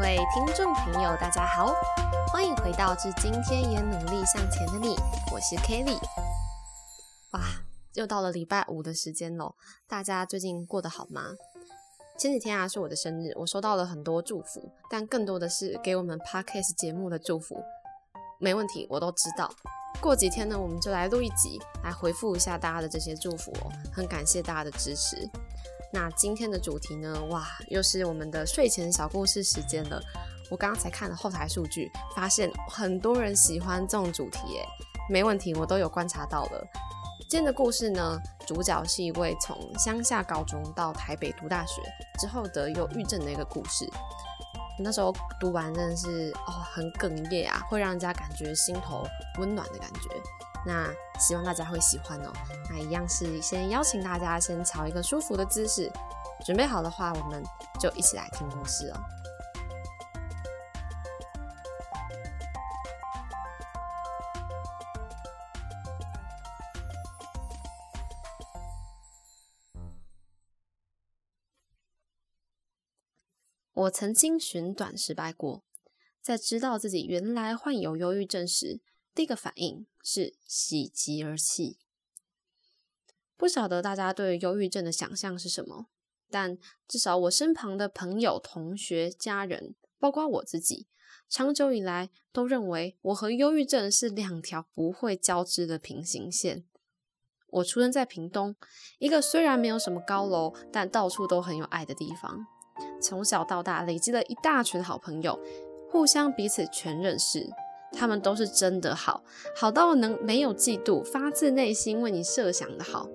各位听众朋友，大家好，欢迎回到《至今天也努力向前的你》，我是 Kelly。哇，又到了礼拜五的时间喽，大家最近过得好吗？前几天啊是我的生日，我收到了很多祝福，但更多的是给我们 Podcast 节目的祝福。没问题，我都知道。过几天呢，我们就来录一集，来回复一下大家的这些祝福哦。很感谢大家的支持。那今天的主题呢？哇，又是我们的睡前小故事时间了。我刚刚才看了后台数据，发现很多人喜欢这种主题耶。没问题，我都有观察到了。今天的故事呢，主角是一位从乡下高中到台北读大学之后得忧郁症的一个故事。那时候读完真的是哦，很哽咽啊，会让人家感觉心头温暖的感觉。那希望大家会喜欢哦。那一样是先邀请大家先朝一个舒服的姿势，准备好的话，我们就一起来听故事哦。我曾经寻短失败过，在知道自己原来患有忧郁症时，第一个反应是喜极而泣。不晓得大家对忧郁症的想象是什么，但至少我身旁的朋友、同学、家人，包括我自己，长久以来都认为我和忧郁症是两条不会交织的平行线。我出生在屏东，一个虽然没有什么高楼，但到处都很有爱的地方。从小到大，累积了一大群好朋友，互相彼此全认识。他们都是真的好，好到能没有嫉妒，发自内心为你设想的好。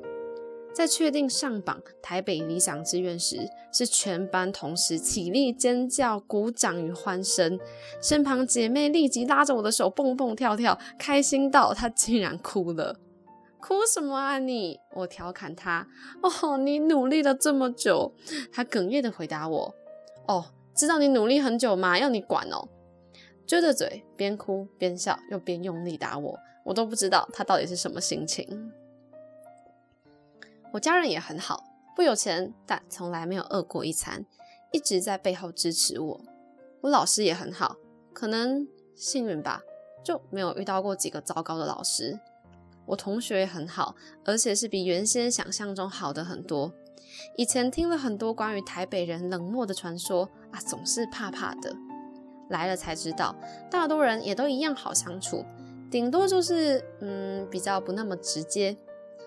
在确定上榜台北理想志愿时，是全班同时起立尖叫、鼓掌与欢声。身旁姐妹立即拉着我的手蹦蹦跳跳，开心到她竟然哭了。哭什么啊你？我调侃他。哦，你努力了这么久。他哽咽的回答我。哦，知道你努力很久吗？要你管哦。撅着嘴，边哭边笑，又边用力打我，我都不知道他到底是什么心情。我家人也很好，不有钱，但从来没有饿过一餐，一直在背后支持我。我老师也很好，可能幸运吧，就没有遇到过几个糟糕的老师。我同学也很好，而且是比原先想象中好的很多。以前听了很多关于台北人冷漠的传说啊，总是怕怕的。来了才知道，大多人也都一样好相处，顶多就是嗯比较不那么直接，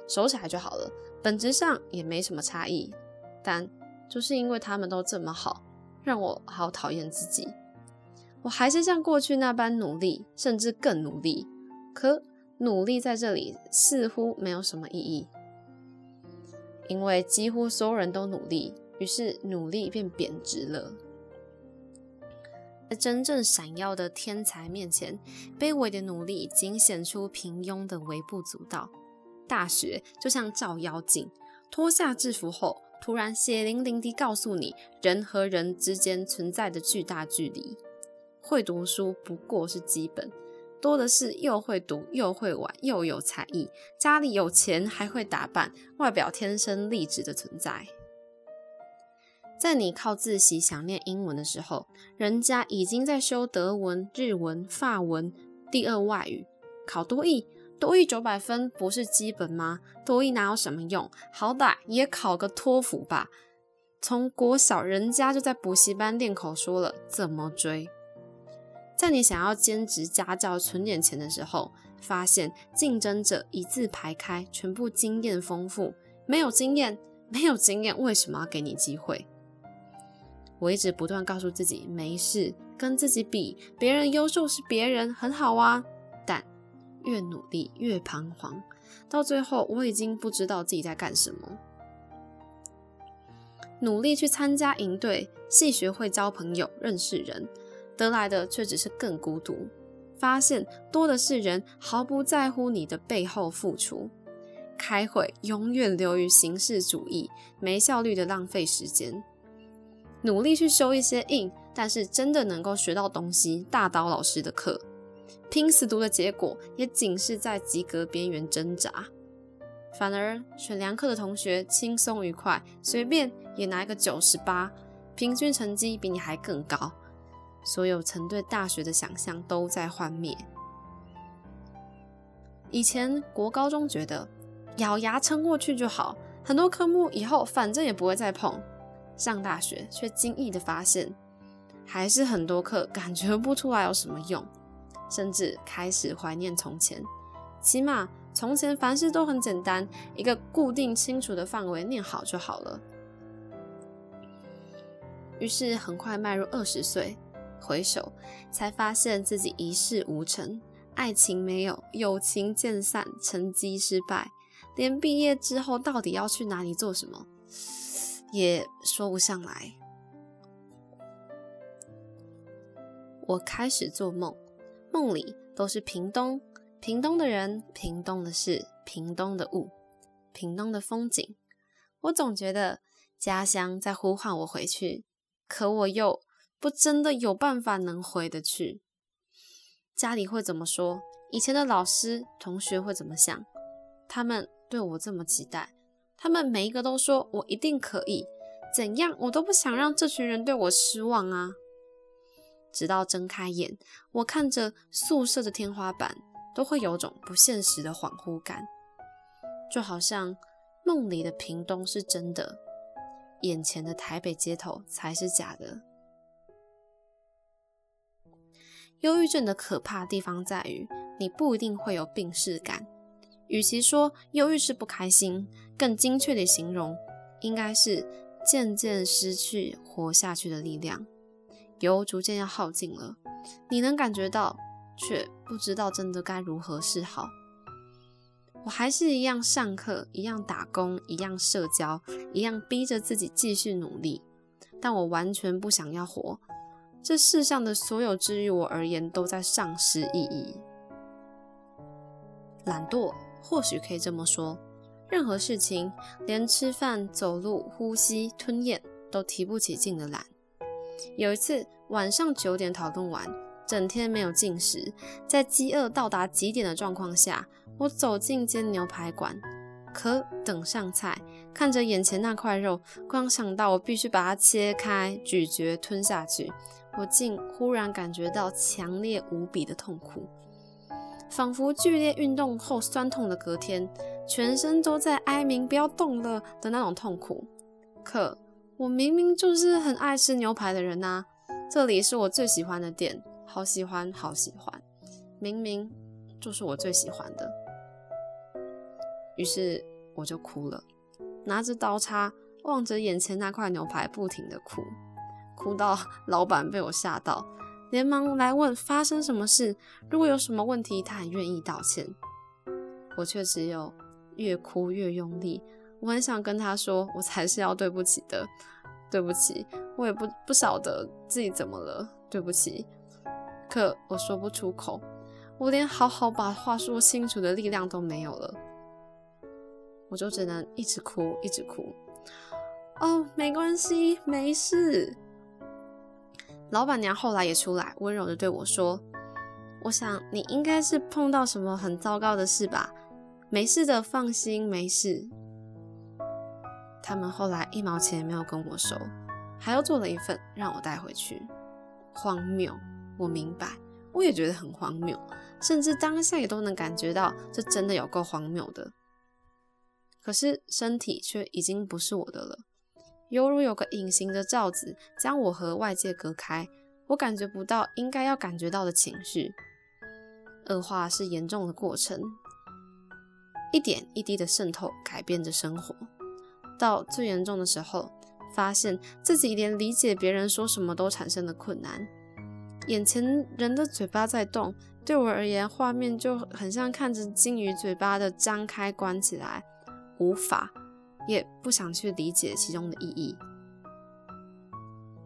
熟起来就好了，本质上也没什么差异。但就是因为他们都这么好，让我好讨厌自己。我还是像过去那般努力，甚至更努力，可。努力在这里似乎没有什么意义，因为几乎所有人都努力，于是努力变贬值了。在真正闪耀的天才面前，卑微的努力仅显出平庸的微不足道。大学就像照妖镜，脱下制服后，突然血淋淋地告诉你人和人之间存在的巨大距离。会读书不过是基本。多的是又会读又会玩又有才艺，家里有钱还会打扮，外表天生丽质的存在。在你靠自习想念英文的时候，人家已经在修德文、日文、法文第二外语，考多译，多译九百分不是基本吗？多译哪有什么用？好歹也考个托福吧。从国小人家就在补习班练口说了，怎么追？在你想要兼职家教存点钱的时候，发现竞争者一字排开，全部经验丰富，没有经验，没有经验，为什么要给你机会？我一直不断告诉自己，没事，跟自己比，别人优秀是别人很好啊。但越努力越彷徨，到最后我已经不知道自己在干什么。努力去参加营队，系学会交朋友，认识人。得来的却只是更孤独，发现多的是人毫不在乎你的背后付出。开会永远流于形式主义，没效率的浪费时间。努力去修一些硬，但是真的能够学到东西，大刀老师的课，拼死读的结果也仅是在及格边缘挣扎。反而选良课的同学轻松愉快，随便也拿一个九十八，平均成绩比你还更高。所有曾对大学的想象都在幻灭。以前国高中觉得咬牙撑过去就好，很多科目以后反正也不会再碰。上大学却惊异的发现，还是很多课感觉不出来有什么用，甚至开始怀念从前。起码从前凡事都很简单，一个固定清楚的范围念好就好了。于是很快迈入二十岁，回首才发现自己一事无成。爱情没有，友情渐散，成绩失败，连毕业之后到底要去哪里做什么，也说不上来。我开始做梦，梦里都是屏东，屏东的人，屏东的事，屏东的物，屏东的风景。我总觉得家乡在呼唤我回去，可我又不真的有办法能回得去。家里会怎么说？以前的老师、同学会怎么想？他们对我这么期待，他们每一个都说我一定可以，怎样我都不想让这群人对我失望啊！直到睁开眼，我看着宿舍的天花板，都会有种不现实的恍惚感，就好像梦里的屏东是真的，眼前的台北街头才是假的。忧郁症的可怕地方在于，你不一定会有病逝感。与其说忧郁是不开心，更精确的形容，应该是渐渐失去活下去的力量，油逐渐要耗尽了。你能感觉到，却不知道真的该如何是好。我还是一样上课，一样打工，一样社交，一样逼着自己继续努力，但我完全不想要活。这世上的所有治愈我而言都在丧失意义。懒惰，或许可以这么说。任何事情，连吃饭、走路、呼吸、吞咽，都提不起劲的懒。有一次晚上九点讨论完，整天没有进食，在饥饿到达极点的状况下，我走进间牛排馆，可等上菜，看着眼前那块肉，光想到我必须把它切开、咀嚼、吞下去。我竟忽然感觉到强烈无比的痛苦，仿佛剧烈运动后酸痛的隔天，全身都在哀鸣“不要动了”的那种痛苦。可我明明就是很爱吃牛排的人呐，这里是我最喜欢的店，好喜欢，好喜欢，明明就是我最喜欢的。于是我就哭了，拿着刀叉望着眼前那块牛排，不停的哭。哭到 老板被我吓到，连忙来问发生什么事。如果有什么问题，他很愿意道歉。我却只有越哭越用力。我很想跟他说，我才是要对不起的，对不起。我也不不晓得自己怎么了，对不起。可我说不出口，我连好好把话说清楚的力量都没有了。我就只能一直哭，一直哭。哦，没关系，没事。老板娘后来也出来，温柔的对我说：“我想你应该是碰到什么很糟糕的事吧？没事的，放心，没事。”他们后来一毛钱也没有跟我收，还要做了一份让我带回去。荒谬，我明白，我也觉得很荒谬，甚至当下也都能感觉到这真的有够荒谬的。可是身体却已经不是我的了。犹如有个隐形的罩子将我和外界隔开，我感觉不到应该要感觉到的情绪。恶化是严重的过程，一点一滴的渗透，改变着生活。到最严重的时候，发现自己连理解别人说什么都产生了困难。眼前人的嘴巴在动，对我而言，画面就很像看着鲸鱼嘴巴的张开关起来，无法。也不想去理解其中的意义，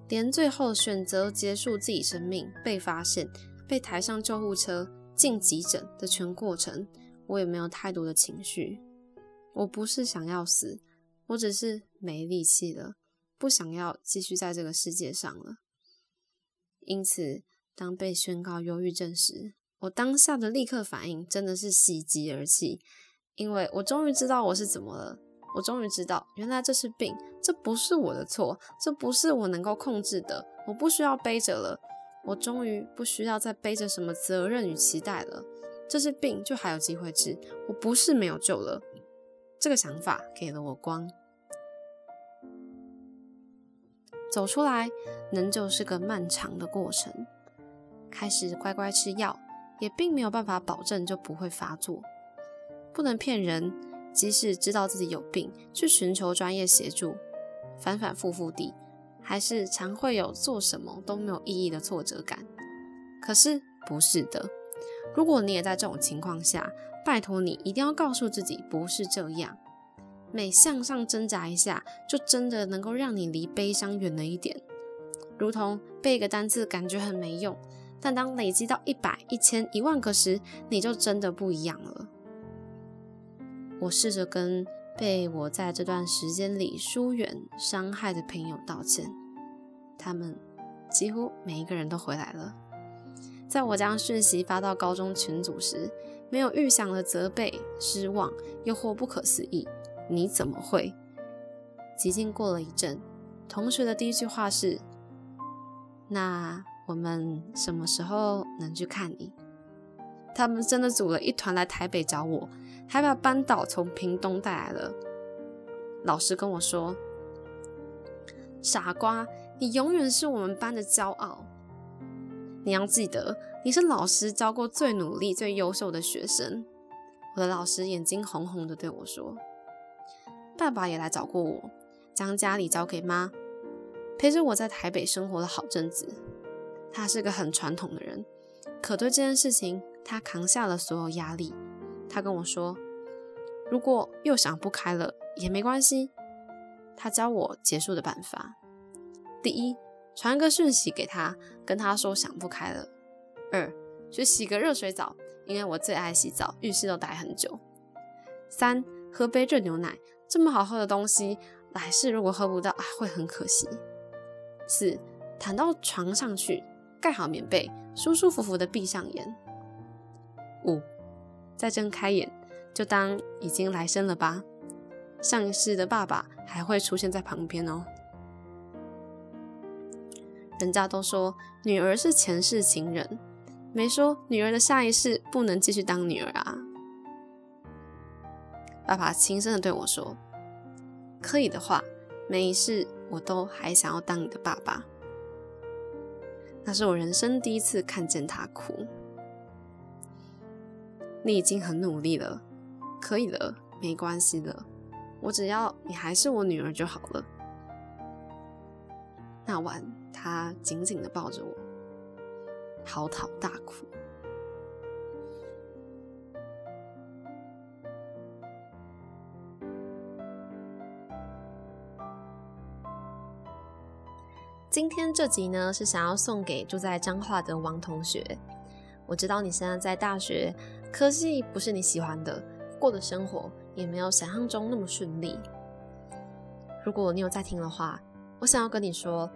连最后选择结束自己生命、被发现、被抬上救护车、进急诊的全过程，我也没有太多的情绪。我不是想要死，我只是没力气了，不想要继续在这个世界上了。因此，当被宣告忧郁症时，我当下的立刻反应真的是喜极而泣，因为我终于知道我是怎么了。我终于知道，原来这是病，这不是我的错，这不是我能够控制的，我不需要背着了。我终于不需要再背着什么责任与期待了。这是病，就还有机会治，我不是没有救了。这个想法给了我光。走出来，仍旧是个漫长的过程。开始乖乖吃药，也并没有办法保证就不会发作。不能骗人，即使知道自己有病，去寻求专业协助，反反复复地，还是常会有做什么都没有意义的挫折感。可是不是的，如果你也在这种情况下，拜托你一定要告诉自己不是这样。每向上挣扎一下，就真的能够让你离悲伤远了一点。如同背一个单词，感觉很没用。但当累积到一百、一千、一万个时，你就真的不一样了。我试着跟被我在这段时间里疏远、伤害的朋友道歉，他们几乎每一个人都回来了。在我将讯息发到高中群组时，没有预想的责备、失望，又或不可思议：“你怎么会？”极静过了一阵，同学的第一句话是：“那。”我们什么时候能去看你？他们真的组了一团来台北找我，还把班导从屏东带来了。老师跟我说：“傻瓜，你永远是我们班的骄傲。你要记得，你是老师教过最努力、最优秀的学生。”我的老师眼睛红红的对我说：“爸爸也来找过我，将家里交给妈，陪着我在台北生活了好阵子。”他是个很传统的人，可对这件事情，他扛下了所有压力。他跟我说，如果又想不开了也没关系。他教我结束的办法：第一，传个讯息给他，跟他说想不开了；二，去洗个热水澡，因为我最爱洗澡，浴室都待很久；三，喝杯热牛奶，这么好喝的东西，来世如果喝不到啊，会很可惜；四，躺到床上去。盖好棉被，舒舒服服的闭上眼。五，再睁开眼，就当已经来生了吧。上一世的爸爸还会出现在旁边哦。人家都说女儿是前世情人，没说女儿的下一世不能继续当女儿啊。爸爸轻声的对我说：“可以的话，每一世我都还想要当你的爸爸。”那是我人生第一次看见他哭。你已经很努力了，可以了，没关系的，我只要你还是我女儿就好了。那晚，他紧紧的抱着我，嚎啕大哭。今天这集呢，是想要送给住在彰化的王同学。我知道你现在在大学，科系不是你喜欢的，过的生活也没有想象中那么顺利。如果你有在听的话，我想要跟你说，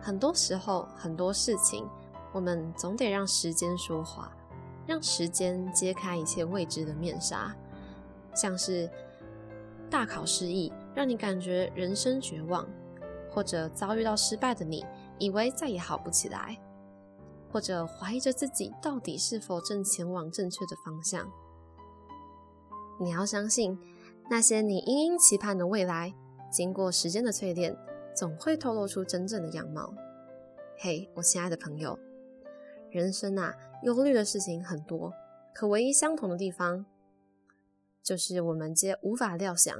很多时候很多事情，我们总得让时间说话，让时间揭开一切未知的面纱。像是大考失意，让你感觉人生绝望。或者遭遇到失败的你，以为再也好不起来；或者怀疑着自己到底是否正前往正确的方向。你要相信，那些你殷殷期盼的未来，经过时间的淬炼，总会透露出真正的样貌。嘿，我亲爱的朋友，人生啊，忧虑的事情很多，可唯一相同的地方，就是我们皆无法料想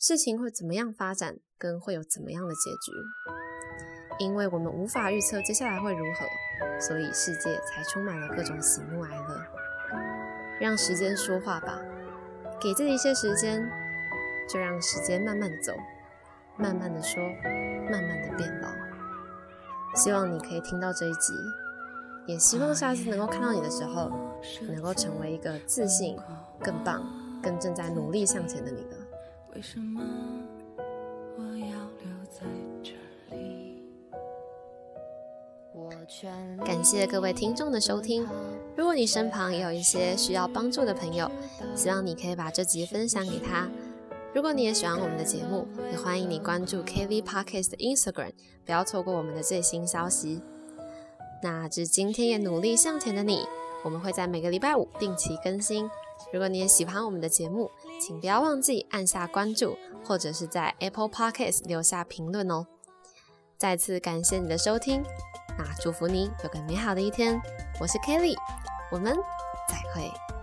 事情会怎么样发展。跟会有怎么样的结局？因为我们无法预测接下来会如何，所以世界才充满了各种喜怒哀乐。让时间说话吧，给自己一些时间，就让时间慢慢的走，慢慢的说，慢慢的变老。希望你可以听到这一集，也希望下次能够看到你的时候，能够成为一个自信、更棒、更正在努力向前的你了。感谢各位听众的收听。如果你身旁也有一些需要帮助的朋友，希望你可以把这集分享给他。如果你也喜欢我们的节目，也欢迎你关注 KV Parkes 的 Instagram，不要错过我们的最新消息。那至今天也努力向前的你，我们会在每个礼拜五定期更新。如果你也喜欢我们的节目，请不要忘记按下关注，或者是在 Apple Podcast 留下评论哦。再次感谢你的收听，那祝福你有个美好的一天。我是 kelly 我们再会。